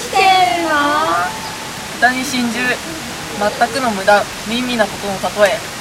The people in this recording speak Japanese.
してるの？に真珠。全くの無駄。みん味なことの例え。